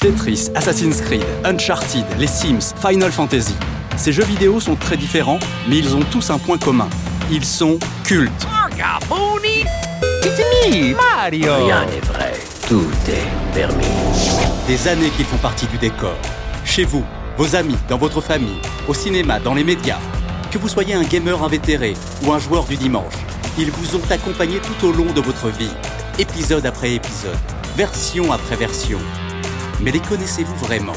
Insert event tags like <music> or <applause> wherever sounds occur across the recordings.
Tetris, Assassin's Creed, Uncharted, les Sims, Final Fantasy. Ces jeux vidéo sont très différents, mais ils ont tous un point commun. Ils sont cultes. Mario Rien n'est vrai. Tout est permis. Des années qu'ils font partie du décor. Chez vous, vos amis, dans votre famille, au cinéma, dans les médias. Que vous soyez un gamer invétéré ou un joueur du dimanche, ils vous ont accompagné tout au long de votre vie, épisode après épisode, version après version. Mais les connaissez-vous vraiment?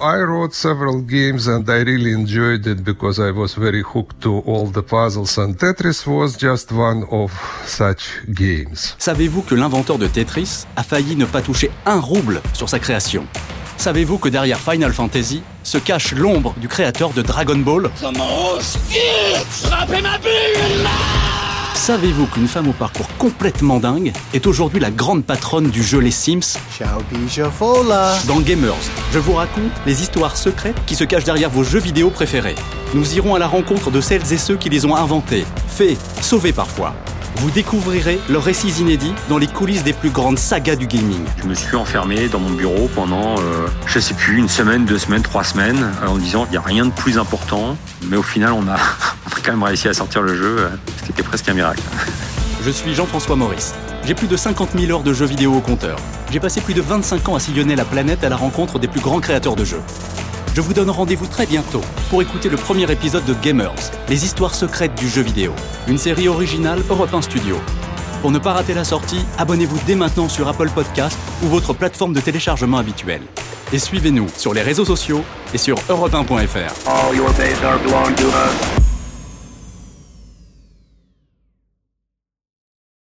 I wrote several games and I really enjoyed it because I was very hooked to all the puzzles and Tetris was just one of such games. Savez-vous que l'inventeur de Tetris a failli ne pas toucher un rouble sur sa création? Savez-vous que derrière Final Fantasy se cache l'ombre du créateur de Dragon Ball? Savez-vous qu'une femme au parcours complètement dingue est aujourd'hui la grande patronne du jeu Les Sims Dans Gamers, je vous raconte les histoires secrètes qui se cachent derrière vos jeux vidéo préférés. Nous irons à la rencontre de celles et ceux qui les ont inventés, faits, sauvés parfois. Vous découvrirez leurs récits inédits dans les coulisses des plus grandes sagas du gaming. Je me suis enfermé dans mon bureau pendant, euh, je sais plus, une semaine, deux semaines, trois semaines, euh, en disant il n'y a rien de plus important. Mais au final, on a, <laughs> on a quand même réussi à sortir le jeu, euh, ce qui était presque un miracle. Je suis Jean-François Maurice. J'ai plus de 50 000 heures de jeux vidéo au compteur. J'ai passé plus de 25 ans à sillonner la planète à la rencontre des plus grands créateurs de jeux. Je vous donne rendez-vous très bientôt pour écouter le premier épisode de Gamers, les histoires secrètes du jeu vidéo, une série originale Europe 1 Studio. Pour ne pas rater la sortie, abonnez-vous dès maintenant sur Apple Podcast ou votre plateforme de téléchargement habituelle. Et suivez-nous sur les réseaux sociaux et sur europe1.fr.